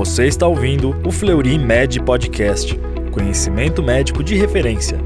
Você está ouvindo o Fleury Med Podcast, conhecimento médico de referência.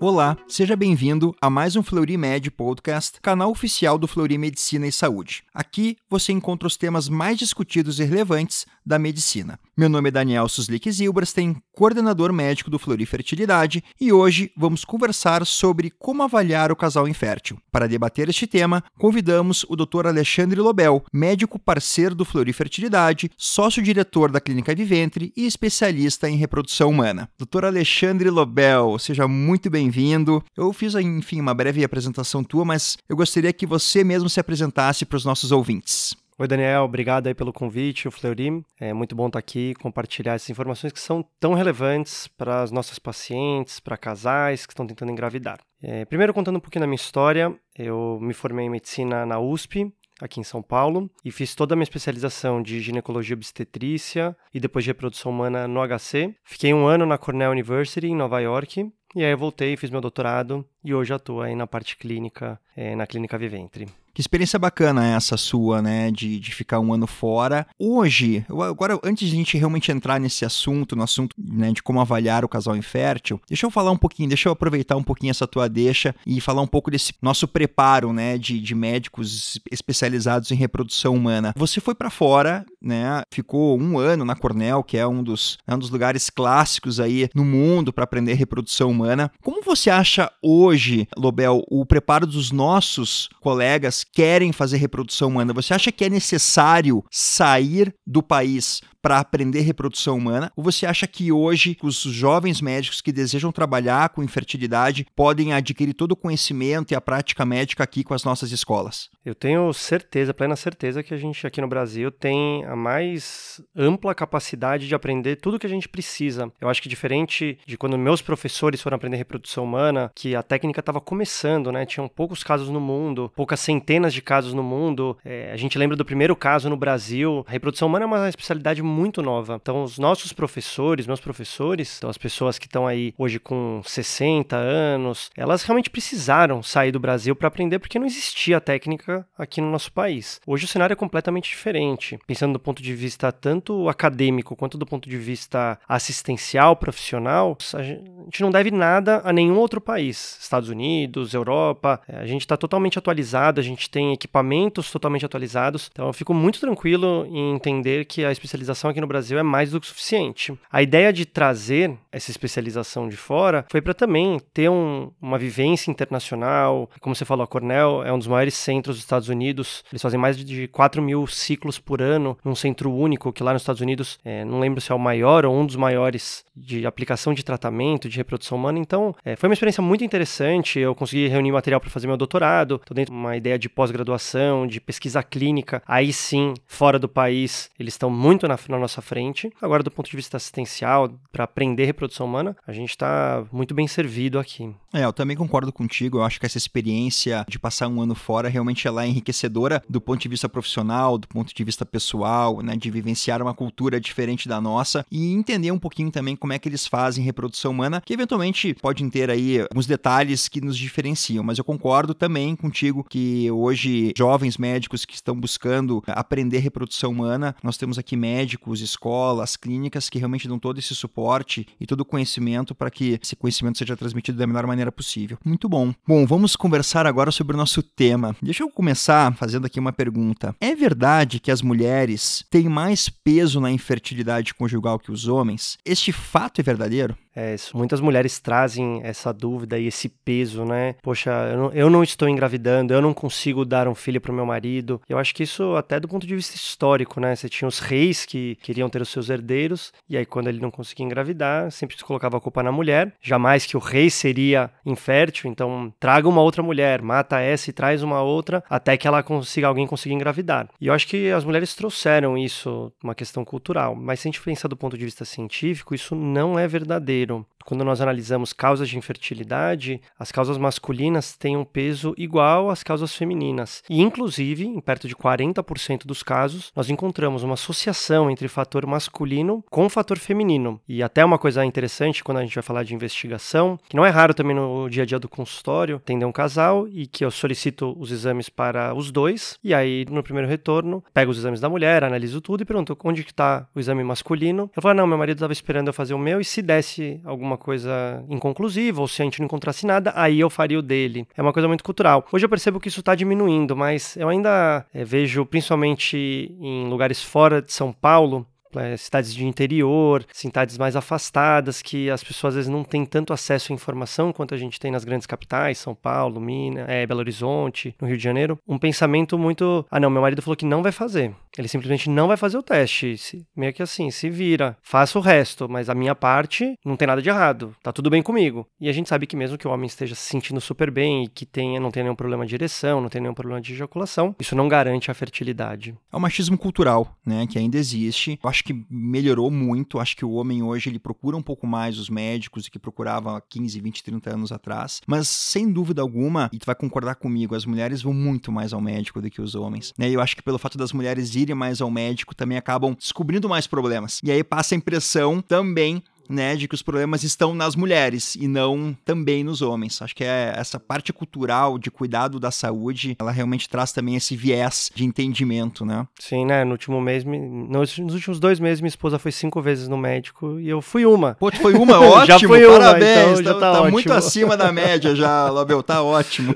Olá, seja bem-vindo a mais um Fleury Med Podcast, canal oficial do Fleury Medicina e Saúde. Aqui você encontra os temas mais discutidos e relevantes da medicina. Meu nome é Daniel Suslik Zilberstein, coordenador médico do Fleury Fertilidade, e hoje vamos conversar sobre como avaliar o casal infértil. Para debater este tema, convidamos o Dr. Alexandre Lobel, médico parceiro do Fleury Fertilidade, sócio-diretor da Clínica Viventre e especialista em reprodução humana. Dr. Alexandre Lobel, seja muito bem bem-vindo. Eu fiz, enfim, uma breve apresentação tua, mas eu gostaria que você mesmo se apresentasse para os nossos ouvintes. Oi, Daniel, obrigado aí pelo convite, o Fleury. É muito bom estar aqui compartilhar essas informações que são tão relevantes para as nossas pacientes, para casais que estão tentando engravidar. É, primeiro, contando um pouquinho da minha história, eu me formei em medicina na USP, aqui em São Paulo, e fiz toda a minha especialização de ginecologia obstetrícia e depois de reprodução humana no HC. Fiquei um ano na Cornell University, em Nova York, e aí eu voltei, fiz meu doutorado e hoje atuo aí na parte clínica, é, na Clínica Viventre. Que experiência bacana essa sua, né, de, de ficar um ano fora. Hoje, agora, antes de a gente realmente entrar nesse assunto, no assunto né, de como avaliar o casal infértil, deixa eu falar um pouquinho, deixa eu aproveitar um pouquinho essa tua deixa e falar um pouco desse nosso preparo, né, de, de médicos especializados em reprodução humana. Você foi para fora, né, ficou um ano na Cornell, que é um dos, é um dos lugares clássicos aí no mundo para aprender reprodução humana. Como você acha hoje, Lobel, o preparo dos nossos colegas querem fazer reprodução humana, você acha que é necessário sair do país para aprender reprodução humana? Ou você acha que hoje os jovens médicos que desejam trabalhar com infertilidade podem adquirir todo o conhecimento e a prática médica aqui com as nossas escolas? Eu tenho certeza, plena certeza, que a gente aqui no Brasil tem a mais ampla capacidade de aprender tudo que a gente precisa. Eu acho que diferente de quando meus professores foram aprender reprodução humana, que a técnica estava começando, né? Tinham poucos casos no mundo, poucas centenas de casos no mundo. É, a gente lembra do primeiro caso no Brasil. A reprodução humana é uma especialidade muito nova. Então, os nossos professores, meus professores, então as pessoas que estão aí hoje com 60 anos, elas realmente precisaram sair do Brasil para aprender porque não existia técnica aqui no nosso país. Hoje o cenário é completamente diferente. Pensando do ponto de vista tanto acadêmico quanto do ponto de vista assistencial, profissional, a gente não deve nada a nenhum outro país. Estados Unidos, Europa, a gente está totalmente atualizado, a gente tem equipamentos totalmente atualizados. Então eu fico muito tranquilo em entender que a especialização especialização aqui no Brasil é mais do que suficiente. A ideia de trazer essa especialização de fora foi para também ter um, uma vivência internacional. Como você falou, a Cornell é um dos maiores centros dos Estados Unidos. Eles fazem mais de 4 mil ciclos por ano num centro único, que lá nos Estados Unidos, é, não lembro se é o maior ou um dos maiores de aplicação de tratamento, de reprodução humana. Então, é, foi uma experiência muito interessante. Eu consegui reunir material para fazer meu doutorado. Estou dentro de uma ideia de pós-graduação, de pesquisa clínica. Aí sim, fora do país, eles estão muito na na nossa frente. Agora, do ponto de vista assistencial, para aprender reprodução humana, a gente está muito bem servido aqui. É, eu também concordo contigo. Eu acho que essa experiência de passar um ano fora realmente ela é enriquecedora do ponto de vista profissional, do ponto de vista pessoal, né, de vivenciar uma cultura diferente da nossa e entender um pouquinho também como é que eles fazem reprodução humana, que eventualmente podem ter aí alguns detalhes que nos diferenciam. Mas eu concordo também contigo que hoje jovens médicos que estão buscando aprender reprodução humana, nós temos aqui médicos médicos, escolas, clínicas que realmente dão todo esse suporte e todo o conhecimento para que esse conhecimento seja transmitido da melhor maneira possível. Muito bom. Bom, vamos conversar agora sobre o nosso tema. Deixa eu começar fazendo aqui uma pergunta. É verdade que as mulheres têm mais peso na infertilidade conjugal que os homens? Este fato é verdadeiro? É, muitas mulheres trazem essa dúvida e esse peso, né? Poxa, eu não, eu não estou engravidando, eu não consigo dar um filho para o meu marido. Eu acho que isso, até do ponto de vista histórico, né? Você tinha os reis que queriam ter os seus herdeiros, e aí quando ele não conseguia engravidar, sempre se colocava a culpa na mulher. Jamais que o rei seria infértil, então traga uma outra mulher, mata essa e traz uma outra, até que ela consiga, alguém consiga engravidar. E eu acho que as mulheres trouxeram isso, uma questão cultural. Mas se a gente pensar do ponto de vista científico, isso não é verdadeiro. Brasileiro quando nós analisamos causas de infertilidade, as causas masculinas têm um peso igual às causas femininas. E, inclusive, em perto de 40% dos casos, nós encontramos uma associação entre fator masculino com fator feminino. E até uma coisa interessante quando a gente vai falar de investigação, que não é raro também no dia a dia do consultório, atender um casal e que eu solicito os exames para os dois, e aí no primeiro retorno, pego os exames da mulher, analiso tudo e pergunto onde está o exame masculino. Eu falo, não, meu marido estava esperando eu fazer o meu, e se desse alguma coisa inconclusiva, ou se a gente não encontrasse nada, aí eu faria o dele. É uma coisa muito cultural. Hoje eu percebo que isso está diminuindo, mas eu ainda é, vejo, principalmente em lugares fora de São Paulo, é, cidades de interior, cidades mais afastadas, que as pessoas às vezes não têm tanto acesso à informação quanto a gente tem nas grandes capitais, São Paulo, Minas, é, Belo Horizonte, no Rio de Janeiro. Um pensamento muito. Ah, não, meu marido falou que não vai fazer. Ele simplesmente não vai fazer o teste. Se, meio que assim, se vira. Faça o resto, mas a minha parte não tem nada de errado. Tá tudo bem comigo. E a gente sabe que mesmo que o homem esteja se sentindo super bem e que tenha, não tenha nenhum problema de ereção, não tenha nenhum problema de ejaculação, isso não garante a fertilidade. É o machismo cultural, né, que ainda existe. Eu acho acho que melhorou muito. Acho que o homem hoje ele procura um pouco mais os médicos do que procurava 15, 20, 30 anos atrás. Mas sem dúvida alguma, e tu vai concordar comigo, as mulheres vão muito mais ao médico do que os homens. Né? E eu acho que pelo fato das mulheres irem mais ao médico, também acabam descobrindo mais problemas. E aí passa a impressão também né, de que os problemas estão nas mulheres e não também nos homens. Acho que é essa parte cultural de cuidado da saúde, ela realmente traz também esse viés de entendimento, né? Sim, né? No último mês, nos últimos dois meses, minha esposa foi cinco vezes no médico e eu fui uma. Pô, foi uma? Ótimo, já fui parabéns. Uma, então tá, tá, tá muito acima da média já, Lobel, tá ótimo.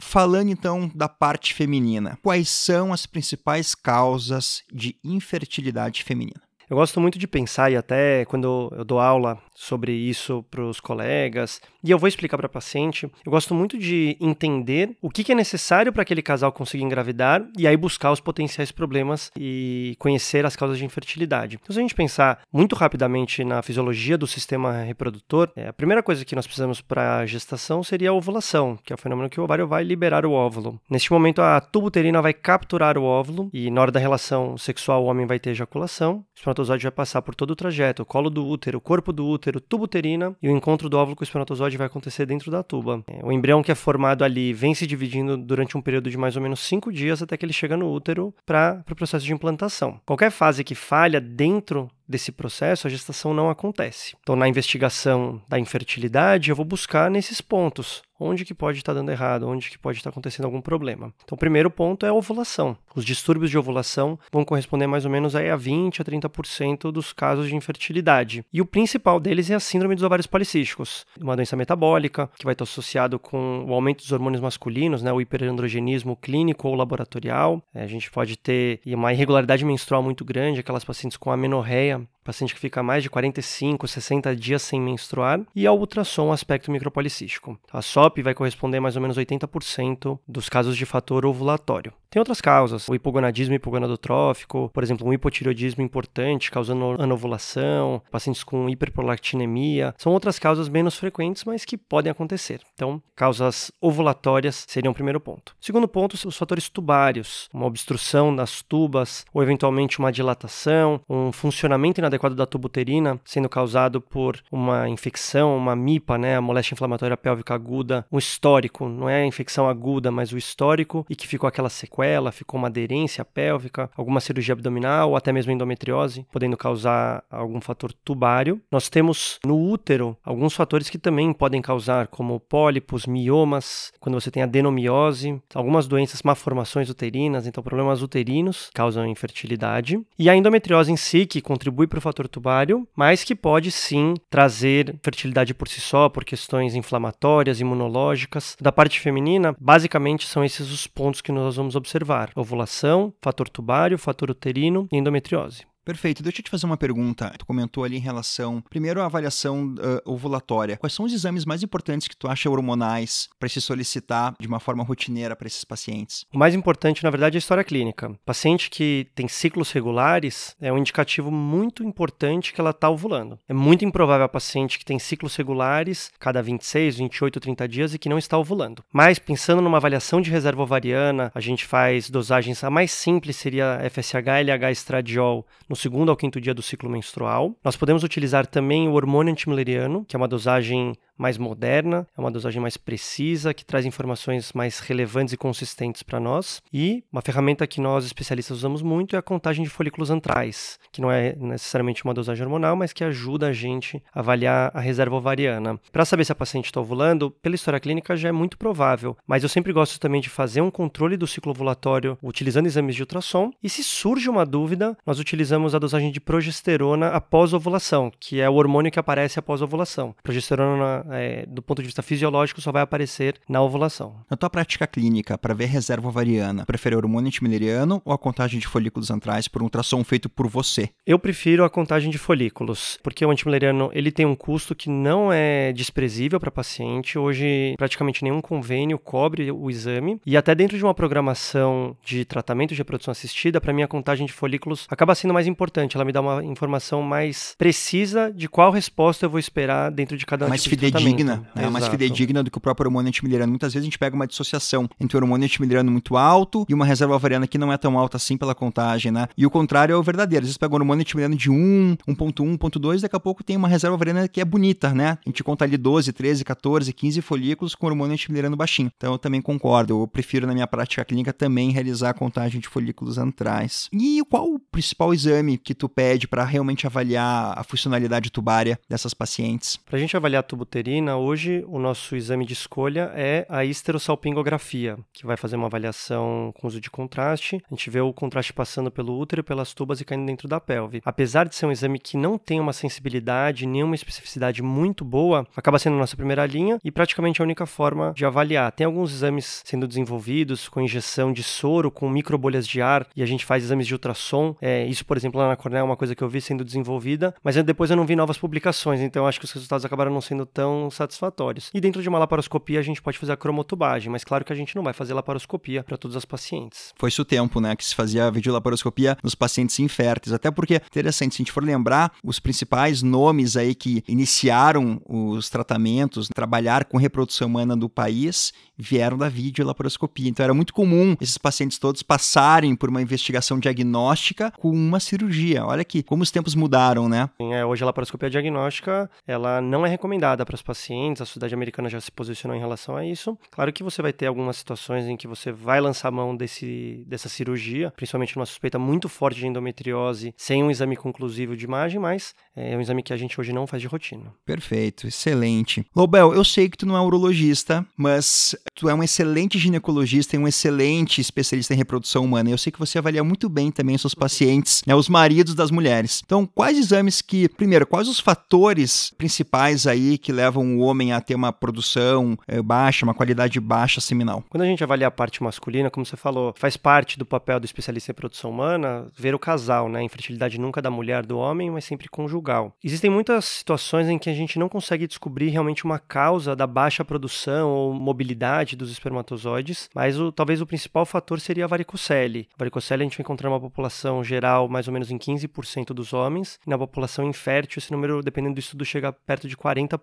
Falando então da parte feminina, quais são as principais causas de infertilidade feminina? Eu gosto muito de pensar, e até quando eu dou aula sobre isso para os colegas, e eu vou explicar para paciente, eu gosto muito de entender o que, que é necessário para aquele casal conseguir engravidar e aí buscar os potenciais problemas e conhecer as causas de infertilidade. Então, se a gente pensar muito rapidamente na fisiologia do sistema reprodutor, é, a primeira coisa que nós precisamos para a gestação seria a ovulação, que é o fenômeno que o ovário vai liberar o óvulo. Neste momento, a tuba uterina vai capturar o óvulo e na hora da relação sexual o homem vai ter ejaculação, espermatozoide vai passar por todo o trajeto, o colo do útero, o corpo do útero, tubo uterina, e o encontro do óvulo com o espermatozoide vai acontecer dentro da tuba. É, o embrião que é formado ali vem se dividindo durante um período de mais ou menos cinco dias até que ele chega no útero para o pro processo de implantação. Qualquer fase que falha dentro desse processo, a gestação não acontece. Então, na investigação da infertilidade, eu vou buscar nesses pontos. Onde que pode estar dando errado, onde que pode estar acontecendo algum problema. Então, o primeiro ponto é a ovulação. Os distúrbios de ovulação vão corresponder mais ou menos aí a 20 a 30% dos casos de infertilidade. E o principal deles é a síndrome dos ovários policísticos, uma doença metabólica que vai estar associado com o aumento dos hormônios masculinos, né, o hiperandrogenismo clínico ou laboratorial. É, a gente pode ter uma irregularidade menstrual muito grande, aquelas pacientes com amenorreia Instagram paciente que fica mais de 45, 60 dias sem menstruar, e ao ultrassom aspecto micropolicístico. A SOP vai corresponder a mais ou menos 80% dos casos de fator ovulatório. Tem outras causas, o hipogonadismo hipogonadotrófico, por exemplo, um hipotireoidismo importante causando anovulação, pacientes com hiperprolactinemia, são outras causas menos frequentes, mas que podem acontecer. Então, causas ovulatórias seriam o primeiro ponto. Segundo ponto, os fatores tubários, uma obstrução das tubas ou eventualmente uma dilatação, um funcionamento inadequado da tuba uterina, sendo causado por uma infecção, uma MIPA, né, a moléstia inflamatória pélvica aguda, um histórico, não é a infecção aguda, mas o histórico e que ficou aquela sequela, ficou uma aderência pélvica, alguma cirurgia abdominal ou até mesmo endometriose, podendo causar algum fator tubário. Nós temos no útero alguns fatores que também podem causar, como pólipos, miomas, quando você tem adenomiose, algumas doenças, malformações uterinas, então problemas uterinos causam infertilidade. E a endometriose em si, que contribui para o fator tubário, mas que pode sim trazer fertilidade por si só, por questões inflamatórias, imunológicas. Da parte feminina, basicamente são esses os pontos que nós vamos observar ovulação, fator tubário, fator uterino e endometriose. Perfeito. Deixa eu te fazer uma pergunta. Tu comentou ali em relação, primeiro, a avaliação uh, ovulatória. Quais são os exames mais importantes que tu acha hormonais para se solicitar de uma forma rotineira para esses pacientes? O mais importante, na verdade, é a história clínica. Paciente que tem ciclos regulares é um indicativo muito importante que ela está ovulando. É muito improvável a paciente que tem ciclos regulares cada 26, 28, 30 dias e que não está ovulando. Mas, pensando numa avaliação de reserva ovariana, a gente faz dosagens. A mais simples seria FSH, LH estradiol no segundo ao quinto dia do ciclo menstrual. Nós podemos utilizar também o hormônio antimileriano, que é uma dosagem mais moderna, é uma dosagem mais precisa, que traz informações mais relevantes e consistentes para nós. E uma ferramenta que nós especialistas usamos muito é a contagem de folículos antrais, que não é necessariamente uma dosagem hormonal, mas que ajuda a gente a avaliar a reserva ovariana. Para saber se a paciente está ovulando, pela história clínica já é muito provável, mas eu sempre gosto também de fazer um controle do ciclo ovulatório utilizando exames de ultrassom. E se surge uma dúvida, nós utilizamos a dosagem de progesterona após ovulação, que é o hormônio que aparece após ovulação. Progesterona é, do ponto de vista fisiológico, só vai aparecer na ovulação. Na tua prática clínica, para ver reserva ovariana, prefere o hormônio antimileriano ou a contagem de folículos antrais por um ultrassom feito por você? Eu prefiro a contagem de folículos, porque o antimileriano ele tem um custo que não é desprezível para paciente. Hoje, praticamente nenhum convênio cobre o exame. E até dentro de uma programação de tratamento de reprodução assistida, para mim a contagem de folículos acaba sendo mais importante. Ela me dá uma informação mais precisa de qual resposta eu vou esperar dentro de cada mais tipo fidedigna, né? mais fidedigna do que o próprio hormônio antimileriano. Muitas vezes a gente pega uma dissociação entre o hormônio antimileriano muito alto e uma reserva ovariana que não é tão alta assim pela contagem, né? E o contrário é o verdadeiro. Às vezes pega um hormônio antimileriano de 1, 1.1, 1.2, daqui a pouco tem uma reserva ovariana que é bonita, né? A gente conta ali 12, 13, 14, 15 folículos com hormônio antimileriano baixinho. Então eu também concordo. Eu prefiro na minha prática clínica também realizar a contagem de folículos antrais. E qual o principal exame que tu pede para realmente avaliar a funcionalidade tubária dessas pacientes? Para a gente avaliar a tubuterina, hoje o nosso exame de escolha é a histerosalpingografia, que vai fazer uma avaliação com uso de contraste. A gente vê o contraste passando pelo útero, pelas tubas e caindo dentro da pelve. Apesar de ser um exame que não tem uma sensibilidade nem uma especificidade muito boa, acaba sendo a nossa primeira linha e praticamente a única forma de avaliar. Tem alguns exames sendo desenvolvidos com injeção de soro, com microbolhas de ar, e a gente faz exames de ultrassom. É, isso, por exemplo, lá na Cornell é uma coisa que eu vi sendo desenvolvida, mas depois eu não vi novas publicações, então acho que os resultados acabaram não sendo tão satisfatórios. E dentro de uma laparoscopia a gente pode fazer a cromotubagem, mas claro que a gente não vai fazer laparoscopia para todos os pacientes. Foi-se o tempo, né, que se fazia a videolaparoscopia nos pacientes inférteis, até porque, interessante, se a gente for lembrar, os principais nomes aí que iniciaram os tratamentos, trabalhar com reprodução humana do país, vieram da videolaparoscopia. Então era muito comum esses pacientes todos passarem por uma investigação diagnóstica com uma cirurgia. Olha aqui como os tempos mudaram, né? Sim, é, hoje a laparoscopia diagnóstica, ela não é recomendada para os pacientes, a sociedade americana já se posicionou em relação a isso. Claro que você vai ter algumas situações em que você vai lançar mão desse, dessa cirurgia, principalmente numa suspeita muito forte de endometriose, sem um exame conclusivo de imagem, mas é um exame que a gente hoje não faz de rotina. Perfeito, excelente. Lobel, eu sei que tu não é urologista, mas tu é um excelente ginecologista e um excelente especialista em reprodução humana. Eu sei que você avalia muito bem também seus pacientes, né, os maridos das mulheres. Então, quais exames que, primeiro, quais os fatores principais aí que levam o homem a ter uma produção é, baixa, uma qualidade baixa seminal? Quando a gente avalia a parte masculina, como você falou, faz parte do papel do especialista em reprodução humana ver o casal, né? Infertilidade nunca da mulher, do homem, mas sempre conjugal. Existem muitas situações em que a gente não consegue descobrir realmente uma causa da baixa produção ou mobilidade dos espermatozoides, mas o, talvez o principal fator seria a varicocele. A varicocele a gente vai encontrar uma população geral mais ou menos em 15% dos homens, e na população infértil esse número, dependendo do estudo, chega perto de 40%.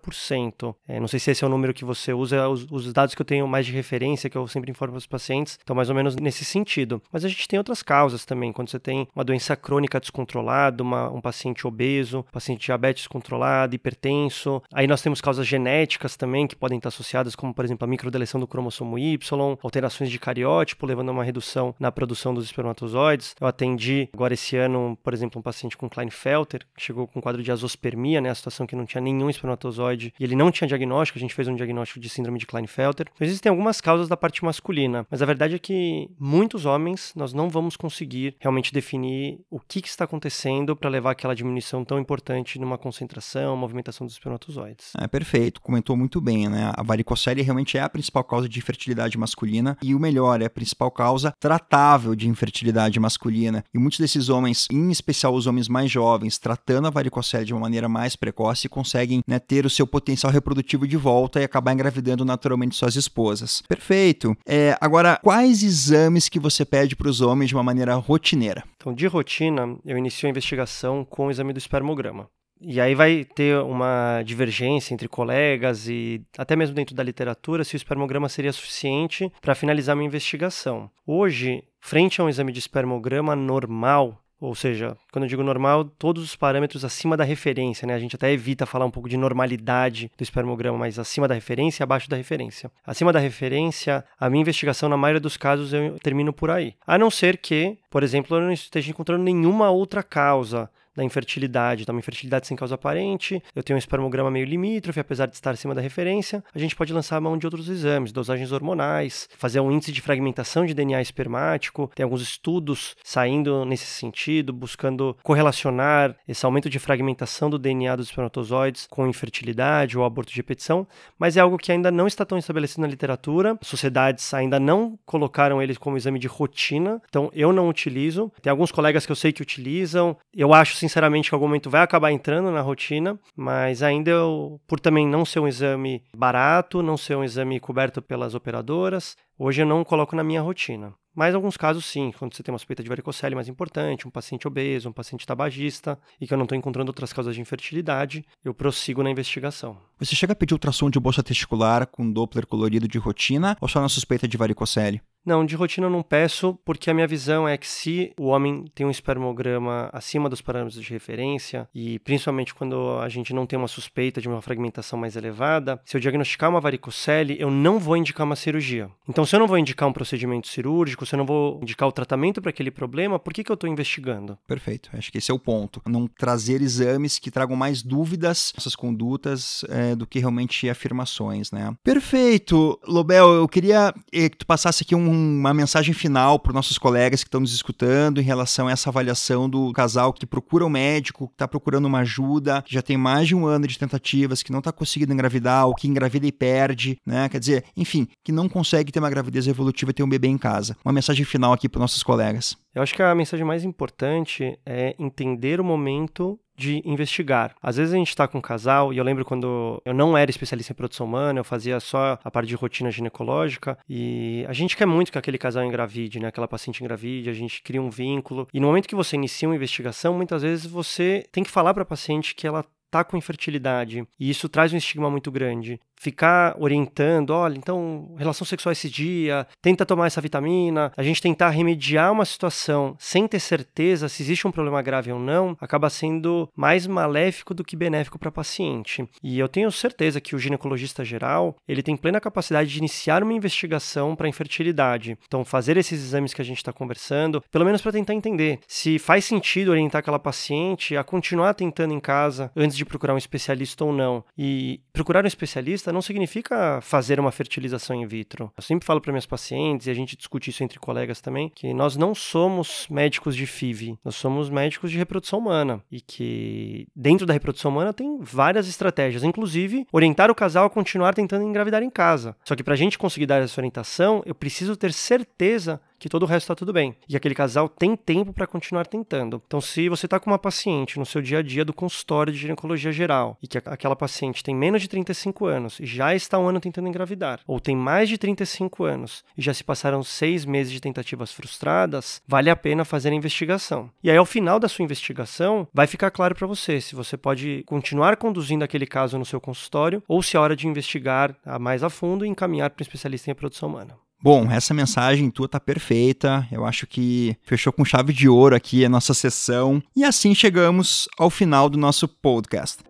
É, não sei se esse é o número que você usa, os, os dados que eu tenho mais de referência, que eu sempre informo os pacientes, estão mais ou menos nesse sentido. Mas a gente tem outras causas também, quando você tem uma doença crônica descontrolada, uma, um paciente obeso, paciente diabetes controlado, hipertenso. Aí nós temos causas genéticas também que podem estar associadas, como por exemplo a microdeleção do cromossomo Y, alterações de cariótipo, levando a uma redução na produção dos espermatozoides. Eu atendi agora esse ano, por exemplo, um paciente com Klinefelter, que chegou com um quadro de azospermia, né, a situação que não tinha nenhum espermatozoide e ele não tinha diagnóstico, a gente fez um diagnóstico de síndrome de Klinefelter. Então, existem algumas causas da parte masculina, mas a verdade é que muitos homens nós não vamos conseguir realmente definir o que, que está acontecendo para levar aquela diminuição tão importante numa concentração, movimentação dos espermatozoides. É perfeito, comentou muito bem, né? A varicocele realmente é a principal causa de infertilidade masculina e o melhor, é a principal causa tratável de infertilidade masculina. E muitos desses homens, em especial os homens mais jovens, tratando a varicocele de uma maneira mais precoce, conseguem né, ter o seu potencial reprodutivo de volta e acabar engravidando naturalmente suas esposas. Perfeito. É, agora, quais exames que você pede para os homens de uma maneira rotineira? Então, de rotina, eu inicio a investigação com o exame do espermograma. E aí vai ter uma divergência entre colegas e até mesmo dentro da literatura se o espermograma seria suficiente para finalizar minha investigação. Hoje, frente a um exame de espermograma normal, ou seja, quando eu digo normal, todos os parâmetros acima da referência, né? A gente até evita falar um pouco de normalidade do espermograma, mas acima da referência e abaixo da referência. Acima da referência, a minha investigação, na maioria dos casos, eu termino por aí. A não ser que, por exemplo, eu não esteja encontrando nenhuma outra causa da infertilidade, então uma infertilidade sem causa aparente, eu tenho um espermograma meio limítrofe, apesar de estar acima da referência, a gente pode lançar a mão de outros exames, dosagens hormonais, fazer um índice de fragmentação de DNA espermático, tem alguns estudos saindo nesse sentido, buscando correlacionar esse aumento de fragmentação do DNA dos espermatozoides com infertilidade ou aborto de repetição, mas é algo que ainda não está tão estabelecido na literatura, sociedades ainda não colocaram ele como exame de rotina, então eu não utilizo, tem alguns colegas que eu sei que utilizam, eu acho sinceramente que em algum momento vai acabar entrando na rotina, mas ainda eu, por também não ser um exame barato, não ser um exame coberto pelas operadoras, hoje eu não coloco na minha rotina. Mas em alguns casos, sim, quando você tem uma suspeita de varicocele mais importante, um paciente obeso, um paciente tabagista, e que eu não estou encontrando outras causas de infertilidade, eu prossigo na investigação. Você chega a pedir ultrassom de bolsa testicular com Doppler colorido de rotina ou só na suspeita de varicocele? Não, de rotina eu não peço, porque a minha visão é que se o homem tem um espermograma acima dos parâmetros de referência, e principalmente quando a gente não tem uma suspeita de uma fragmentação mais elevada, se eu diagnosticar uma varicocele, eu não vou indicar uma cirurgia. Então, se eu não vou indicar um procedimento cirúrgico, se eu não vou indicar o tratamento para aquele problema, por que, que eu estou investigando? Perfeito, acho que esse é o ponto. Não trazer exames que tragam mais dúvidas nessas condutas é, do que realmente afirmações, né? Perfeito, Lobel, eu queria eh, que tu passasse aqui um uma mensagem final para os nossos colegas que estão nos escutando em relação a essa avaliação do casal que procura um médico, que está procurando uma ajuda, que já tem mais de um ano de tentativas, que não está conseguindo engravidar, ou que engravida e perde, né? Quer dizer, enfim, que não consegue ter uma gravidez evolutiva e ter um bebê em casa. Uma mensagem final aqui para os nossos colegas. Eu acho que a mensagem mais importante é entender o momento de investigar. Às vezes a gente está com um casal, e eu lembro quando eu não era especialista em produção humana, eu fazia só a parte de rotina ginecológica, e a gente quer muito que aquele casal engravide, né? Aquela paciente engravide, a gente cria um vínculo. E no momento que você inicia uma investigação, muitas vezes você tem que falar para a paciente que ela tá com infertilidade. E isso traz um estigma muito grande ficar orientando, olha, então, relação sexual esse dia, tenta tomar essa vitamina, a gente tentar remediar uma situação sem ter certeza se existe um problema grave ou não, acaba sendo mais maléfico do que benéfico para paciente. E eu tenho certeza que o ginecologista geral, ele tem plena capacidade de iniciar uma investigação para infertilidade. Então, fazer esses exames que a gente está conversando, pelo menos para tentar entender se faz sentido orientar aquela paciente a continuar tentando em casa antes de procurar um especialista ou não. E procurar um especialista não significa fazer uma fertilização in vitro. Eu sempre falo para minhas pacientes, e a gente discute isso entre colegas também, que nós não somos médicos de FIV, nós somos médicos de reprodução humana. E que dentro da reprodução humana tem várias estratégias, inclusive orientar o casal a continuar tentando engravidar em casa. Só que para a gente conseguir dar essa orientação, eu preciso ter certeza que todo o resto está tudo bem. E aquele casal tem tempo para continuar tentando. Então, se você está com uma paciente no seu dia a dia do consultório de ginecologia geral e que aquela paciente tem menos de 35 anos e já está um ano tentando engravidar, ou tem mais de 35 anos e já se passaram seis meses de tentativas frustradas, vale a pena fazer a investigação. E aí, ao final da sua investigação, vai ficar claro para você se você pode continuar conduzindo aquele caso no seu consultório ou se é hora de investigar mais a fundo e encaminhar para um especialista em reprodução humana. Bom, essa mensagem tua tá perfeita. Eu acho que fechou com chave de ouro aqui a nossa sessão. E assim chegamos ao final do nosso podcast.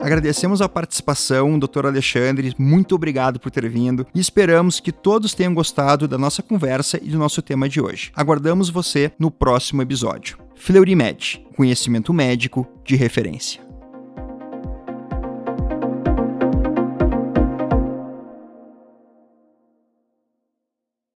Agradecemos a participação, doutor Alexandre, muito obrigado por ter vindo e esperamos que todos tenham gostado da nossa conversa e do nosso tema de hoje. Aguardamos você no próximo episódio. Fleury Med, conhecimento médico de referência.